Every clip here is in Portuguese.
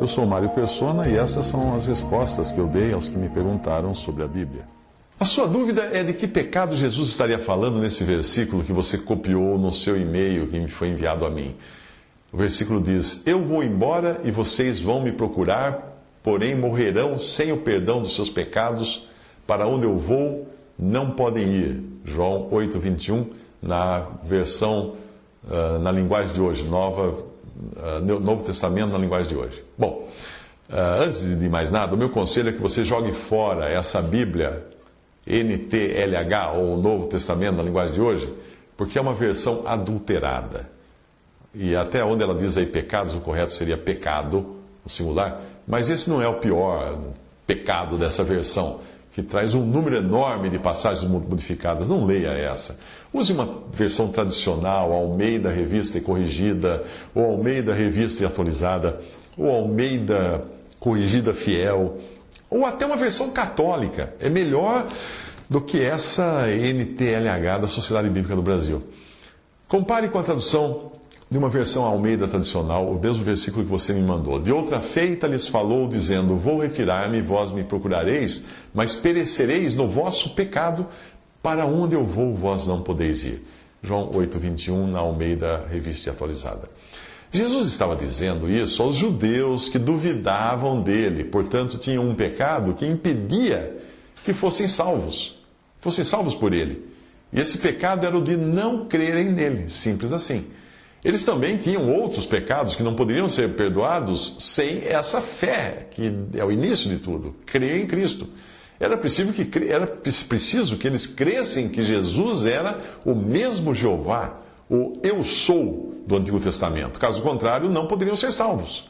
Eu sou Mário Persona e essas são as respostas que eu dei aos que me perguntaram sobre a Bíblia. A sua dúvida é de que pecado Jesus estaria falando nesse versículo que você copiou no seu e-mail que me foi enviado a mim. O versículo diz: Eu vou embora e vocês vão me procurar, porém morrerão sem o perdão dos seus pecados. Para onde eu vou, não podem ir. João 8:21 na versão uh, na linguagem de hoje, nova uh, Novo Testamento na linguagem de hoje. Bom, uh, antes de mais nada, o meu conselho é que você jogue fora essa Bíblia NTLH, ou Novo Testamento na linguagem de hoje, porque é uma versão adulterada. E até onde ela diz aí pecados, o correto seria pecado, o singular, mas esse não é o pior pecado dessa versão, que traz um número enorme de passagens modificadas. Não leia essa. Use uma versão tradicional, Almeida Revista e Corrigida, ou Almeida Revista e Atualizada, ou Almeida Corrigida Fiel ou até uma versão católica. É melhor do que essa NTLH da Sociedade Bíblica do Brasil. Compare com a tradução de uma versão Almeida tradicional, o mesmo versículo que você me mandou. De outra feita lhes falou, dizendo: Vou retirar-me, vós me procurareis, mas perecereis no vosso pecado, para onde eu vou, vós não podeis ir. João 8,21, na Almeida Revista Atualizada. Jesus estava dizendo isso aos judeus que duvidavam dele, portanto, tinham um pecado que impedia que fossem salvos, fossem salvos por ele. E esse pecado era o de não crerem nele, simples assim. Eles também tinham outros pecados que não poderiam ser perdoados sem essa fé, que é o início de tudo, crer em Cristo. Era preciso que, era preciso que eles crescem que Jesus era o mesmo Jeová, o eu sou do Antigo Testamento. Caso contrário, não poderiam ser salvos.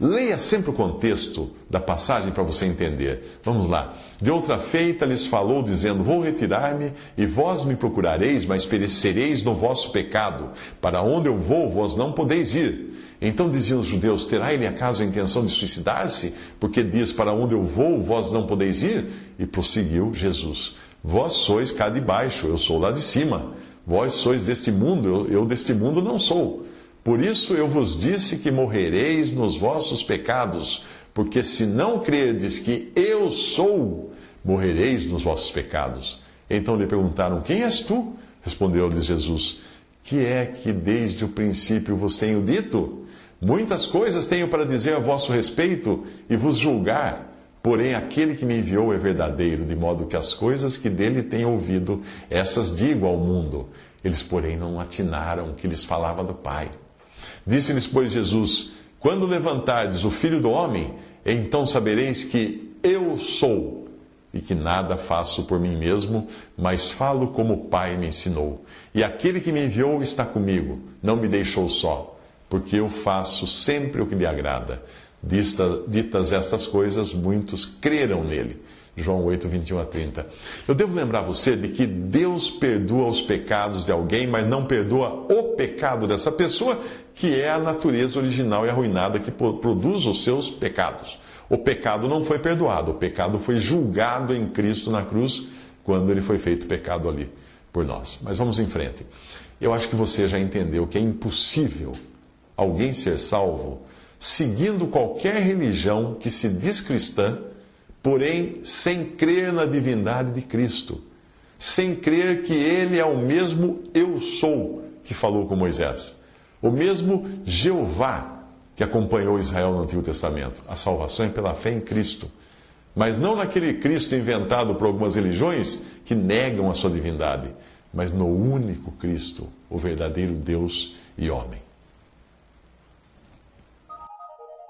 Leia sempre o contexto da passagem para você entender. Vamos lá. De outra feita lhes falou, dizendo: Vou retirar-me, e vós me procurareis, mas perecereis no vosso pecado. Para onde eu vou, vós não podeis ir. Então diziam os judeus: Terá ele acaso a intenção de suicidar-se? Porque diz: Para onde eu vou, vós não podeis ir? E prosseguiu Jesus: Vós sois cá de baixo, eu sou lá de cima. Vós sois deste mundo, eu, eu deste mundo não sou. Por isso eu vos disse que morrereis nos vossos pecados, porque se não crerdes que eu sou, morrereis nos vossos pecados. Então lhe perguntaram: Quem és tu? Respondeu-lhes Jesus: Que é que desde o princípio vos tenho dito? Muitas coisas tenho para dizer a vosso respeito e vos julgar. Porém, aquele que me enviou é verdadeiro, de modo que as coisas que dele tenho ouvido, essas digo ao mundo. Eles, porém, não atinaram que lhes falava do Pai. Disse-lhes, pois, Jesus: Quando levantardes o filho do homem, então sabereis que eu sou, e que nada faço por mim mesmo, mas falo como o Pai me ensinou. E aquele que me enviou está comigo, não me deixou só, porque eu faço sempre o que lhe agrada. Ditas estas coisas, muitos creram nele. João 8, 21 a 30. Eu devo lembrar você de que Deus perdoa os pecados de alguém, mas não perdoa o pecado dessa pessoa, que é a natureza original e arruinada que produz os seus pecados. O pecado não foi perdoado, o pecado foi julgado em Cristo na cruz, quando ele foi feito pecado ali por nós. Mas vamos em frente. Eu acho que você já entendeu que é impossível alguém ser salvo seguindo qualquer religião que se diz cristã, porém sem crer na divindade de Cristo, sem crer que Ele é o mesmo Eu sou que falou com Moisés, o mesmo Jeová que acompanhou Israel no Antigo Testamento. A salvação é pela fé em Cristo, mas não naquele Cristo inventado por algumas religiões que negam a sua divindade, mas no único Cristo, o verdadeiro Deus e homem.